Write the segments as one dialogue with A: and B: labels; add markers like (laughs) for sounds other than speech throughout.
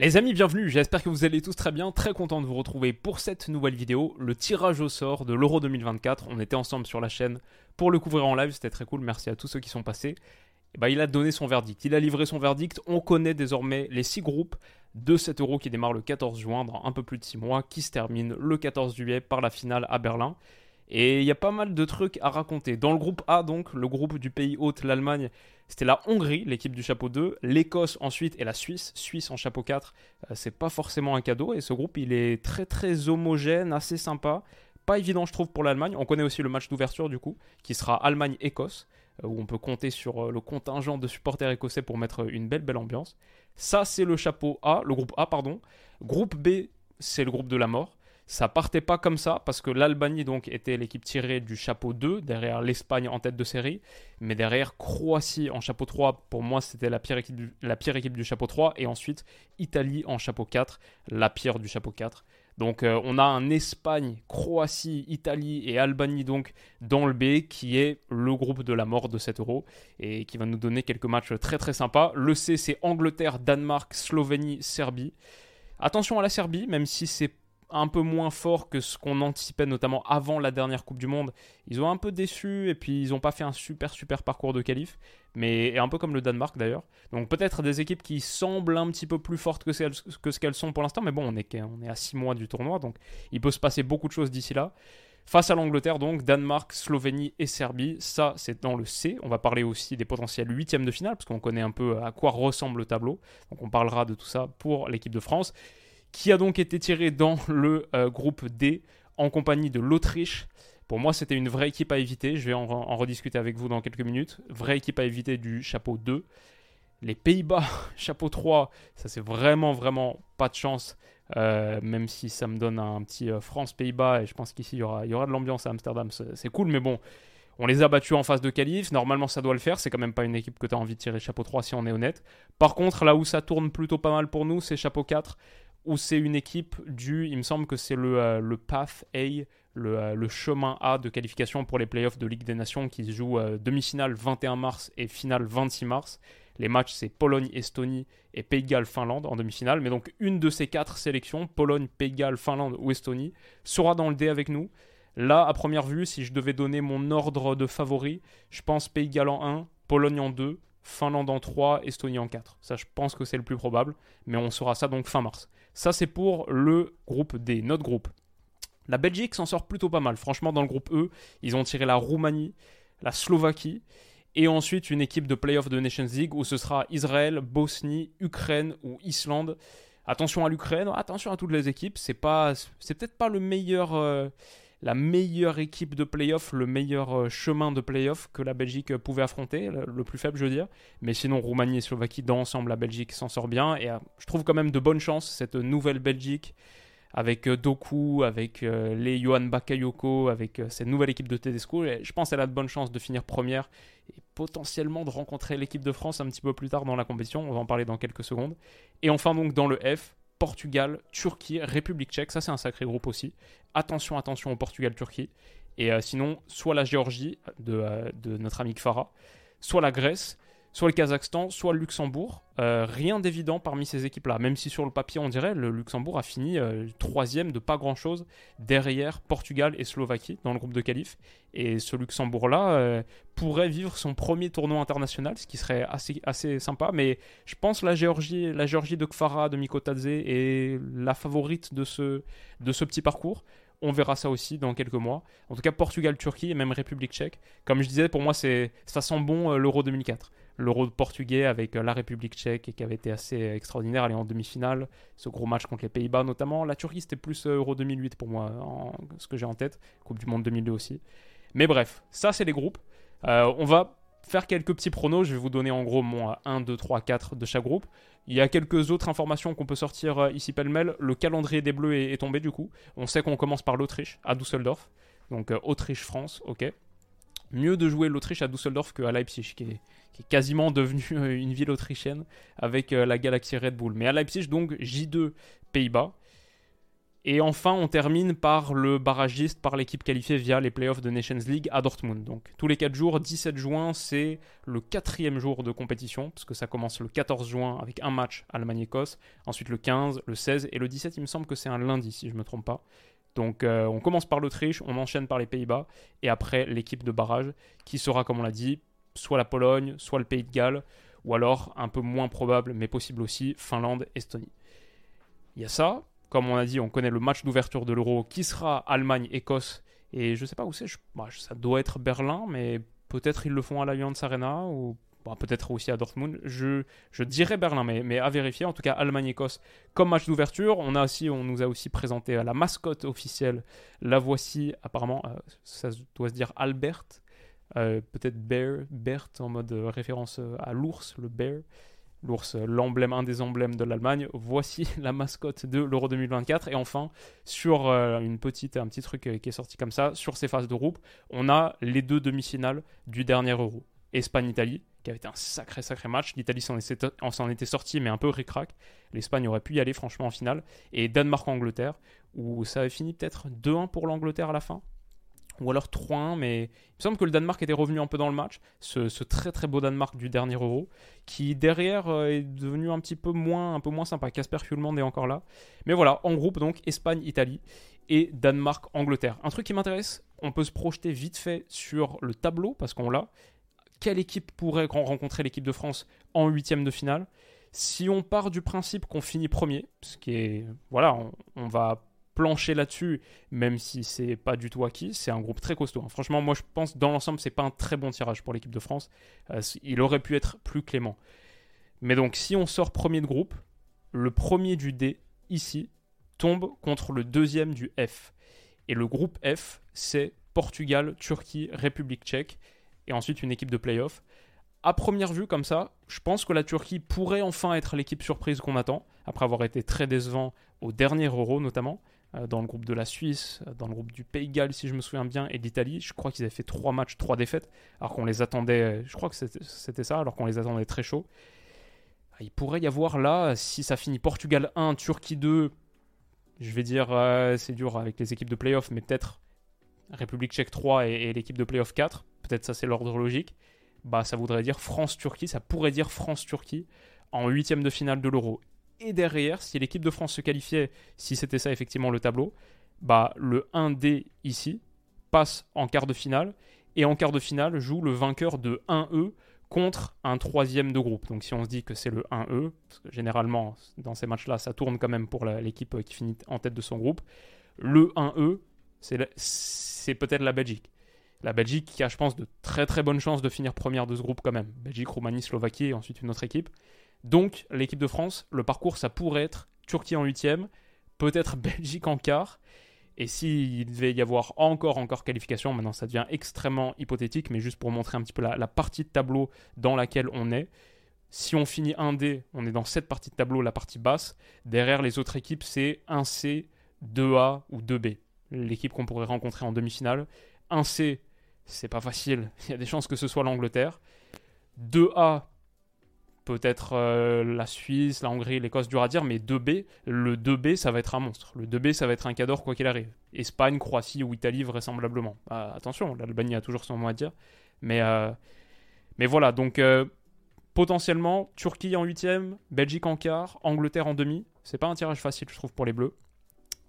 A: Les amis, bienvenue, j'espère que vous allez tous très bien, très content de vous retrouver pour cette nouvelle vidéo, le tirage au sort de l'Euro 2024. On était ensemble sur la chaîne pour le couvrir en live, c'était très cool, merci à tous ceux qui sont passés. Et bah, il a donné son verdict, il a livré son verdict, on connaît désormais les 6 groupes de cet Euro qui démarre le 14 juin, dans un peu plus de 6 mois, qui se termine le 14 juillet par la finale à Berlin. Et il y a pas mal de trucs à raconter. Dans le groupe A, donc, le groupe du pays hôte, l'Allemagne, c'était la Hongrie, l'équipe du chapeau 2, l'Écosse ensuite et la Suisse, Suisse en chapeau 4. Euh, c'est pas forcément un cadeau et ce groupe, il est très très homogène, assez sympa. Pas évident, je trouve, pour l'Allemagne. On connaît aussi le match d'ouverture, du coup, qui sera Allemagne-Écosse, euh, où on peut compter sur euh, le contingent de supporters écossais pour mettre une belle belle ambiance. Ça, c'est le chapeau A, le groupe A, pardon. Groupe B, c'est le groupe de la mort. Ça partait pas comme ça parce que l'Albanie donc était l'équipe tirée du chapeau 2 derrière l'Espagne en tête de série, mais derrière Croatie en chapeau 3 pour moi c'était la pire équipe du, la pire équipe du chapeau 3 et ensuite Italie en chapeau 4, la pire du chapeau 4. Donc euh, on a un Espagne, Croatie, Italie et Albanie donc dans le B qui est le groupe de la mort de cet euro et qui va nous donner quelques matchs très très sympas. Le C c'est Angleterre, Danemark, Slovénie, Serbie. Attention à la Serbie, même si c'est un peu moins fort que ce qu'on anticipait, notamment avant la dernière Coupe du Monde. Ils ont un peu déçu et puis ils n'ont pas fait un super super parcours de qualif, mais un peu comme le Danemark d'ailleurs. Donc peut-être des équipes qui semblent un petit peu plus fortes que, ce qu'elles sont pour l'instant, mais bon, on est, on est à 6 mois du tournoi, donc il peut se passer beaucoup de choses d'ici là. Face à l'Angleterre, donc, Danemark, Slovénie et Serbie, ça c'est dans le C. On va parler aussi des potentiels huitièmes de finale, parce qu'on connaît un peu à quoi ressemble le tableau. Donc on parlera de tout ça pour l'équipe de France qui a donc été tiré dans le euh, groupe D en compagnie de l'Autriche. Pour moi, c'était une vraie équipe à éviter. Je vais en, rediscuter avec vous dans quelques minutes. Vraie équipe à éviter du chapeau 2. Les Pays-Bas, (laughs) chapeau 3, ça c'est vraiment, vraiment pas de chance. Euh, même si ça me donne un petit euh, France-Pays-Bas, et je pense qu'ici il y aura, de l'ambiance à Amsterdam, c'est cool, mais bon, on les a battus en phase de qualif, normalement ça doit le faire, c'est quand même pas une équipe que tu as envie de tirer chapeau 3 si on est honnête. Par contre, là où ça tourne plutôt pas mal pour nous, c'est chapeau 4 ou c'est une équipe du, il me semble que c'est le, euh, Path A, le, euh, le, chemin A de qualification pour les playoffs de Ligue des Nations qui se jouent euh, demi-finale 21 mars et finale 26 mars. Les matchs, c'est Pologne, Estonie et Pays Galles, Finlande en demi-finale. Mais donc, une de ces quatre sélections, Pologne, Pays Galles, Finlande ou Estonie, sera dans le D avec nous. Là, à première vue, si je devais donner mon ordre de favoris, je pense Pays Galles en 1, Pologne en 2, Finlande en 3, Estonie en 4. Ça, je pense que c'est le plus probable, mais on saura ça donc fin mars. Ça, c'est pour le groupe D, notre groupe. La Belgique s'en sort plutôt pas mal. Franchement, dans le groupe E, ils ont tiré la Roumanie, la Slovaquie, et ensuite une équipe de playoff de Nations League où ce sera Israël, Bosnie, Ukraine ou Islande. Attention à l'Ukraine, attention à toutes les équipes. C'est pas, peut-être pas le meilleur. Euh, la meilleure équipe de playoff, le meilleur euh, chemin de playoff que la Belgique pouvait affronter, le, plus faible je veux dire. Mais sinon Roumanie et Slovaquie dans l'ensemble, la Belgique s'en sort bien. Et euh, je trouve quand même de bonnes chances cette nouvelle Belgique avec euh, Doku, avec les Johan Bakayoko, avec cette nouvelle équipe de Tedesco. je pense qu'elle a de bonnes chances de finir première et potentiellement de rencontrer l'équipe de France un petit peu plus tard dans la compétition. On va en parler dans quelques secondes. Et enfin donc dans le F, Portugal, Turquie, République tchèque. Ça, c'est un sacré groupe aussi. Attention, attention au Portugal-Turquie. Et euh, sinon, soit la Géorgie de, euh, de notre ami Kfara, soit la Grèce, soit le Kazakhstan, soit le Luxembourg. Euh, rien d'évident parmi ces équipes-là, même si sur le papier on dirait le Luxembourg a fini euh, troisième de pas grand-chose derrière Portugal et Slovaquie dans le groupe de qualif. Et ce Luxembourg-là euh, pourrait vivre son premier tournoi international, ce qui serait assez, assez sympa. Mais je pense la Géorgie, la Géorgie de Kfara, de Mikotadze est la favorite de ce, de ce petit parcours. On verra ça aussi dans quelques mois. En tout cas, Portugal, Turquie et même République tchèque. Comme je disais, pour moi, c'est ça sent bon l'Euro 2004 l'Euro portugais avec euh, la République tchèque et qui avait été assez extraordinaire, aller en demi-finale, ce gros match contre les Pays-Bas notamment. La Turquie c'était plus euh, Euro 2008 pour moi, ce que j'ai en tête, Coupe du Monde 2002 aussi. Mais bref, ça c'est les groupes. Euh, on va faire quelques petits pronos. Je vais vous donner en gros mon 1, 2, 3, 4 de chaque groupe. Il y a quelques autres informations qu'on peut sortir euh, ici pêle-mêle. Le calendrier des Bleus est, tombé du coup. On sait qu'on commence par l'Autriche à Düsseldorf. Donc euh, Autriche-France, ok. Mieux de jouer l'Autriche à Düsseldorf qu'à Leipzig, qui est, quasiment devenue une ville autrichienne avec la Galaxy Red Bull. Mais à Leipzig, donc J2 Pays-Bas. Et enfin, on termine par le barragiste, par l'équipe qualifiée via les playoffs de Nations League à Dortmund. Donc tous les 4 jours, 17 juin, c'est le quatrième jour de compétition, parce que ça commence le 14 juin avec un match Allemagne-Écosse, ensuite le 15, le 16 et le 17, il me semble que c'est un lundi, si je ne me trompe pas. Donc euh, on commence par l'Autriche, on enchaîne par les Pays-Bas, et après l'équipe de barrage, qui sera, comme on l'a dit, soit la Pologne, soit le Pays de Galles, ou alors, un peu moins probable, mais possible aussi, Finlande, Estonie. Il y a ça, comme on a dit, on connaît le match d'ouverture de l'Euro qui sera Allemagne-Écosse. Et je sais pas où c'est, bah, ça doit être Berlin, mais peut-être ils le font à l'Allianz Arena ou bah, peut-être aussi à Dortmund. Je, dirais Berlin, mais, à vérifier. En tout cas, Allemagne-Écosse comme match d'ouverture. On, aussi, on nous a aussi présenté la mascotte officielle. La voici, apparemment, euh, ça doit se dire Albert. Euh, peut-être Bear, Bert en mode référence à l'ours, le bear l'ours, l'emblème, un des emblèmes de l'Allemagne. Voici (laughs) la mascotte de l'Euro 2024. Et enfin, sur euh, une petite, un petit truc euh, qui est sorti comme ça, sur ces phases de groupe, on a les deux demi-finales du dernier Euro. Espagne-Italie, qui avait été un sacré, sacré match. L'Italie s'en était sortie, mais un peu ric-rac. L'Espagne aurait pu y aller, franchement, en finale. Et Danemark-Angleterre, où ça avait fini peut-être 2-1 pour l'Angleterre à la fin ou alors 3-1, mais il me semble que le Danemark était revenu un peu dans le match, ce, très très beau Danemark du dernier Euro, qui derrière euh, est devenu un petit peu moins, un peu moins sympa. Casper Hjulmand est encore là. Mais voilà, en groupe donc Espagne, Italie et Danemark, Angleterre. Un truc qui m'intéresse, on peut se projeter vite fait sur le tableau, parce qu'on l'a. Quelle équipe pourrait rencontrer l'équipe de France en huitième de finale? Si on part du principe qu'on finit premier, ce qui est voilà, on va plancher là-dessus, même si c'est pas du tout acquis. C'est un groupe très costaud. Hein. Franchement, moi je pense dans l'ensemble, c'est pas un très bon tirage pour l'équipe de France. Euh, il aurait pu être plus clément. Mais donc, si on sort premier de groupe, le premier du D, ici, tombe contre le deuxième du F. Et le groupe F, c'est Portugal, Turquie, République tchèque, et ensuite une équipe de playoff. À première vue, comme ça, je pense que la Turquie pourrait enfin être l'équipe surprise qu'on attend, après avoir été très décevant au dernier Euro notamment. Euh, dans le groupe de la Suisse, euh, dans le groupe du Pays Galles, si je me souviens bien, et d'Italie. Je crois qu'ils avaient fait trois matchs, trois défaites, alors qu'on les attendait, je crois que c'était ça, alors qu'on les attendait très chaud. Ah, il pourrait y avoir là, si ça finit Portugal 1, Turquie 2, je vais dire, euh, c'est dur avec les équipes de playoff, mais peut-être République tchèque 3 et, et l'équipe de playoff 4, peut-être ça c'est l'ordre logique. Bah, ça voudrait dire France-Turquie, ça pourrait dire France-Turquie en huitième de finale de l'Euro. Et derrière, si l'équipe de France se qualifiait, si c'était ça effectivement le tableau, bah, le 1D ici passe en quart de finale. Et en quart de finale, joue le vainqueur de 1E contre un troisième de groupe. Donc si on se dit que c'est le 1E, parce que généralement dans ces matchs-là, ça tourne quand même pour l'équipe qui finit en tête de son groupe, le 1E, c'est peut-être la Belgique. La Belgique qui a, je pense, de très très bonnes chances de finir première de ce groupe quand même. Belgique, Roumanie, Slovaquie et ensuite une autre équipe. Donc, l'équipe de France, le parcours, ça pourrait être Turquie en huitième, peut-être (laughs) Belgique en quart. Et s'il devait y avoir encore, encore qualification, maintenant ça devient extrêmement hypothétique, mais juste pour montrer un petit peu la, partie de tableau dans laquelle on est. Si on finit 1D, on est dans cette partie de tableau, la partie basse. Derrière les autres équipes, c'est 1C, 2A ou 2B. L'équipe qu'on pourrait rencontrer en demi-finale. 1C, c'est pas facile. (laughs) Il y a des chances que ce soit l'Angleterre. 2A, peut-être euh, la Suisse, la Hongrie, l'Écosse, dur à dire, mais 2B, le 2B, ça va être un monstre. Le 2B, ça va être un cador quoi qu'il arrive. Espagne, Croatie ou Italie, vraisemblablement. Bah, attention, l'Albanie a toujours son mot à dire. Mais, euh, mais voilà, donc euh, potentiellement, Turquie en 8 Belgique en quart, Angleterre en demi. C'est pas un tirage facile, je trouve, pour les Bleus.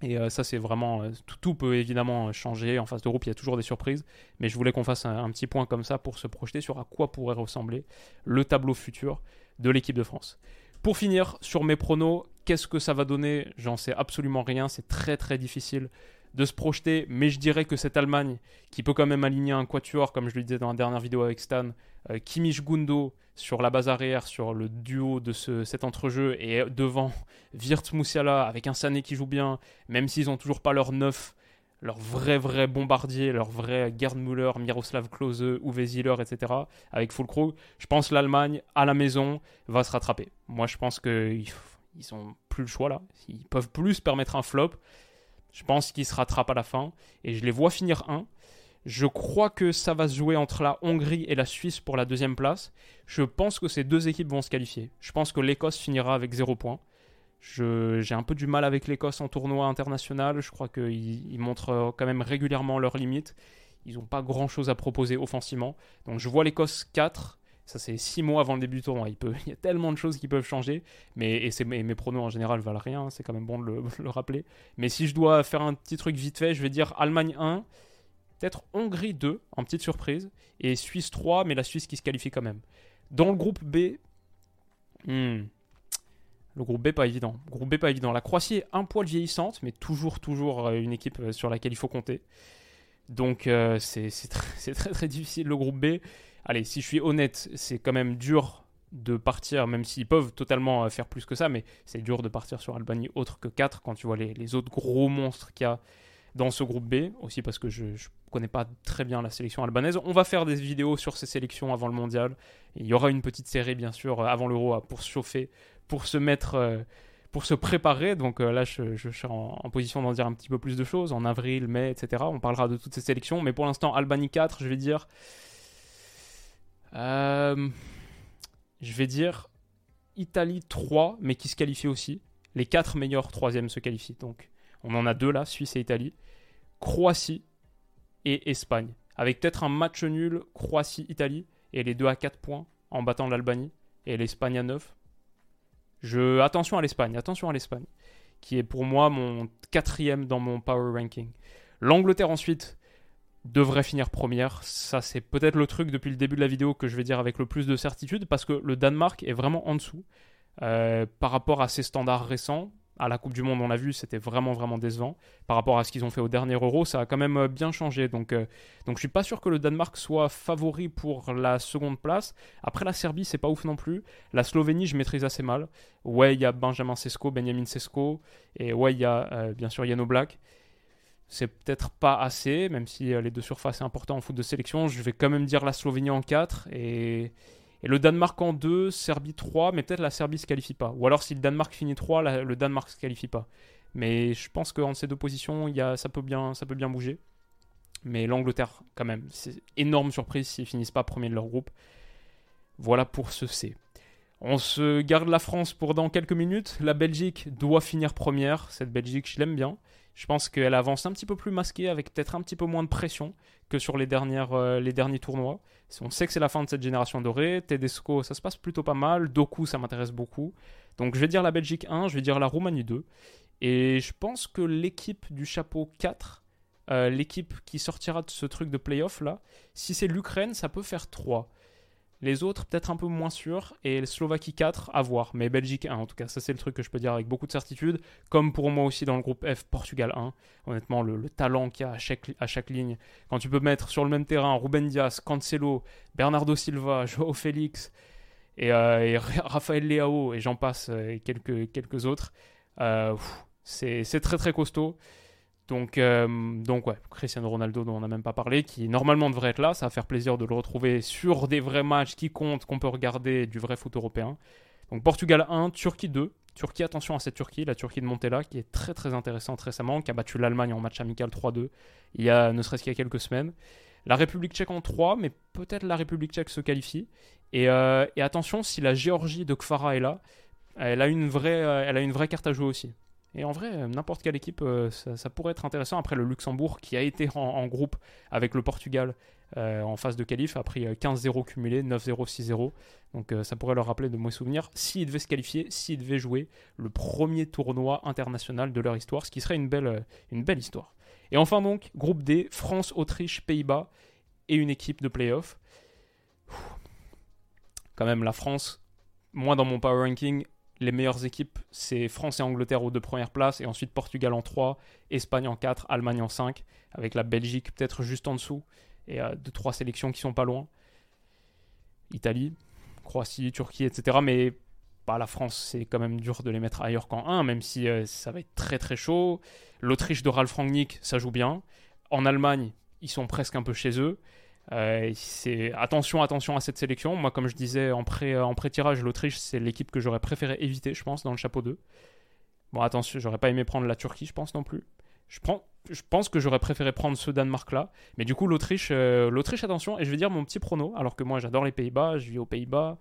A: Et ça, c'est vraiment. Tout, peut évidemment changer. En face de groupe, il y a toujours des surprises. Mais je voulais qu'on fasse un, petit point comme ça pour se projeter sur à quoi pourrait ressembler le tableau futur de l'équipe de France. Pour finir sur mes pronos, qu'est-ce que ça va donner? J'en sais absolument rien, c'est très très difficile de se projeter, mais je dirais que cette Allemagne, qui peut quand même aligner un quatuor, comme je le disais dans la dernière vidéo avec Stan, euh, Kimmich Gundo sur la base arrière, sur le duo de ce, cet entrejeu, et devant Wirt Moussiala avec un Sané qui joue bien, même s'ils n'ont toujours pas leur neuf, leur vrai vrai bombardier, leur vrai Gerd Miroslav Klose, Uwe Ziller, etc. avec full je pense l'Allemagne à la maison va se rattraper. Moi je pense qu'ils ils ont plus le choix là, ils peuvent plus se permettre un flop. Je pense qu'ils se rattrapent à la fin et je les vois finir 1. Je crois que ça va se jouer entre la Hongrie et la Suisse pour la deuxième place. Je pense que ces deux équipes vont se qualifier. Je pense que l'Écosse finira avec 0 points. J'ai un peu du mal avec l'Écosse en tournoi international. Je crois qu'ils montrent quand même régulièrement leurs limites. Ils n'ont pas grand-chose à proposer offensivement. Donc je vois l'Écosse 4. Ça, c'est 6 mois avant le début du tournoi. Il, peut, (laughs) y a tellement de choses qui peuvent changer. Mais, et mes, mes pronos en général valent rien. C'est quand même bon de le, (laughs) de le, rappeler. Mais si je dois faire un petit truc vite fait, je vais dire Allemagne 1 peut-être Hongrie 2 en petite surprise et Suisse 3, mais la Suisse qui se qualifie quand même. Dans le groupe B, hmm, le groupe B pas évident. groupe B pas évident. La Croatie est un poil vieillissante, mais toujours toujours euh, une équipe euh, sur laquelle il faut compter. Donc euh, c'est (laughs) très, très difficile le groupe B. Allez, si je suis honnête, c'est quand même dur de partir, même s'ils peuvent totalement faire plus que ça, mais c'est dur de partir sur Albanie autre que 4 quand tu vois les, les autres gros monstres qu'il y a dans ce groupe B, aussi parce que je ne connais pas très bien la sélection albanaise. On va faire des vidéos sur ces sélections avant le mondial. il y aura une petite série, bien sûr, avant l'euro pour se chauffer, pour se mettre, euh, pour se préparer. Donc euh, là, je, je, suis en, position d'en dire un petit peu plus de choses. En avril, mai, etc. On parlera de toutes ces sélections. Mais pour l'instant, Albanie 4, je vais dire. Euh, je vais dire Italie 3, mais qui se qualifie aussi. Les 4 meilleurs troisièmes se qualifient. Donc on en a deux là, Suisse et Italie. Croatie et Espagne. Avec peut-être un match nul Croatie-Italie et les deux à 4 points en battant l'Albanie et l'Espagne à 9. Je... Attention à l'Espagne, attention à l'Espagne, qui est pour moi mon quatrième dans mon power ranking. L'Angleterre ensuite devrait finir première. Ça, c'est peut-être le truc depuis le début de la vidéo que je vais dire avec le plus de certitude, parce que le Danemark est vraiment en dessous euh, par rapport à ses standards récents à la Coupe du Monde, on l'a vu, c'était vraiment vraiment décevant par rapport à ce qu'ils ont fait au dernier Euro. Ça a quand même euh, bien changé. Donc, euh, donc je suis pas sûr que le Danemark soit favori pour la seconde place. Après la Serbie, c'est pas ouf non plus. La Slovénie, je maîtrise assez mal. Ouais, il y a Benjamin Sesko, Benjamin Sesko, et ouais, il y a euh, bien sûr Yano Black. C'est peut-être pas assez, même si les deux surfaces sont importantes en foot de sélection. Je vais quand même dire la Slovénie en 4 et et le Danemark en 2, Serbie 3, mais peut-être la Serbie se qualifie pas. Ou alors si le Danemark finit 3, le Danemark se qualifie pas. Mais je pense qu'entre ces deux positions, y a, ça, peut bien, ça peut bien bouger. Mais l'Angleterre, quand même, c'est énorme surprise s'ils finissent pas premier de leur groupe. Voilà pour ce C. On se garde la France pour dans quelques minutes. La Belgique doit finir première. Cette Belgique, je l'aime bien. Je pense qu'elle avance un petit peu plus masquée, avec peut-être un petit peu moins de pression que sur euh, les derniers tournois. On sait que c'est la fin de cette génération dorée. Tedesco, ça se passe plutôt pas mal. Doku, ça m'intéresse beaucoup. Donc je vais dire la Belgique 1, je vais dire la Roumanie 2. Et je pense que l'équipe du chapeau 4, euh, l'équipe qui sortira de ce truc de playoff là, si c'est l'Ukraine, ça peut faire 3. Les autres, peut-être un peu moins sûrs. Et Slovaquie 4, à voir. Mais Belgique 1, en tout cas. Ça, c'est le truc que je peux dire avec beaucoup de certitude. Comme pour moi aussi dans le groupe F, Portugal 1. Honnêtement, le, talent qu'il y a à chaque, ligne. Quand tu peux mettre sur le même terrain Ruben Dias, Cancelo, Bernardo Silva, (laughs) Joao Félix et, euh, Leao, et j'en passe, euh, et quelques, quelques autres. Euh, c'est très très costaud. Donc, euh, donc ouais, Cristiano Ronaldo dont on n'a même pas parlé, qui normalement devrait être là, ça va faire plaisir de le retrouver sur des vrais matchs qui comptent, qu'on peut regarder du vrai foot européen. Donc Portugal 1, Turquie 2. Turquie, attention à cette Turquie, la Turquie de Montella, qui est très très intéressante récemment, qui a battu l'Allemagne en match amical 3-2, il y a ne serait-ce qu'il y a quelques semaines. La République tchèque en 3, mais peut-être la République tchèque se qualifie. Et, euh, et, attention, si la Géorgie de Kfara est là, elle a une vraie, euh, elle a une vraie carte à jouer aussi. Et en vrai, n'importe quelle équipe, euh, ça, pourrait être intéressant. Après, le Luxembourg, qui a été en, groupe avec le Portugal euh, en phase de qualif, a pris 15-0 euh, cumulé, 9-0, 6-0. Donc ça pourrait leur rappeler de mauvais souvenirs s'ils devaient se qualifier, s'ils devaient jouer le premier tournoi international de leur histoire, ce qui serait une belle, une belle histoire. Et enfin donc, groupe D, France, Autriche, Pays-Bas et une équipe de playoff. Quand même, la France, moi dans mon power ranking, les meilleures équipes, c'est France et Angleterre aux deux premières places, et ensuite Portugal en 3, Espagne en 4, Allemagne en 5, avec la Belgique peut-être juste en dessous, et euh, deux, trois sélections qui sont pas loin. Italie, Croatie, Turquie, etc. Mais Bah, la France, c'est quand même dur de les mettre ailleurs qu'en 1, même si euh, ça va être très très chaud. L'Autriche de Ralf Rangnick, ça joue bien. En Allemagne, ils sont presque un peu chez eux. Euh, attention, attention à cette sélection. Moi, comme je disais en pré, en pré-tirage, l'Autriche, c'est l'équipe que j'aurais préféré éviter, je pense, dans le chapeau 2. Bon, attention, j'aurais pas aimé prendre la Turquie, je pense non plus. Je, prends, je pense que j'aurais préféré prendre ce Danemark-là. Mais du coup, l'Autriche, euh, l'Autriche, attention. Et je vais dire mon petit prono, alors que moi, j'adore les Pays-Bas, je vis aux Pays-Bas.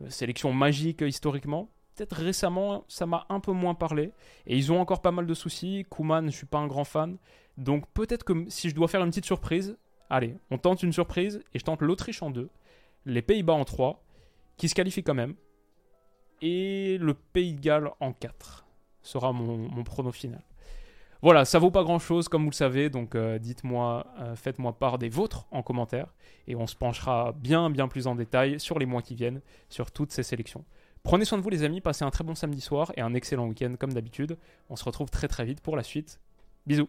A: Euh, sélection magique historiquement. Peut-être récemment, ça m'a un peu moins parlé. Et ils ont encore pas mal de soucis. Kuman, je suis pas un grand fan. Donc peut-être que si je dois faire une petite surprise, allez, on tente une surprise et je tente l'Autriche en 2, les Pays-Bas en 3, qui se qualifient quand même, et le Pays de Galles en 4 sera mon, mon prono final. Voilà, ça vaut pas grand chose comme vous le savez, donc euh, dites-moi, euh, faites-moi part des vôtres en commentaire et on se penchera bien bien plus en détail sur les mois qui viennent, sur toutes ces sélections. Prenez soin de vous les amis, passez un très bon samedi soir et un excellent week-end comme d'habitude. On se retrouve très très vite pour la suite. Bisous.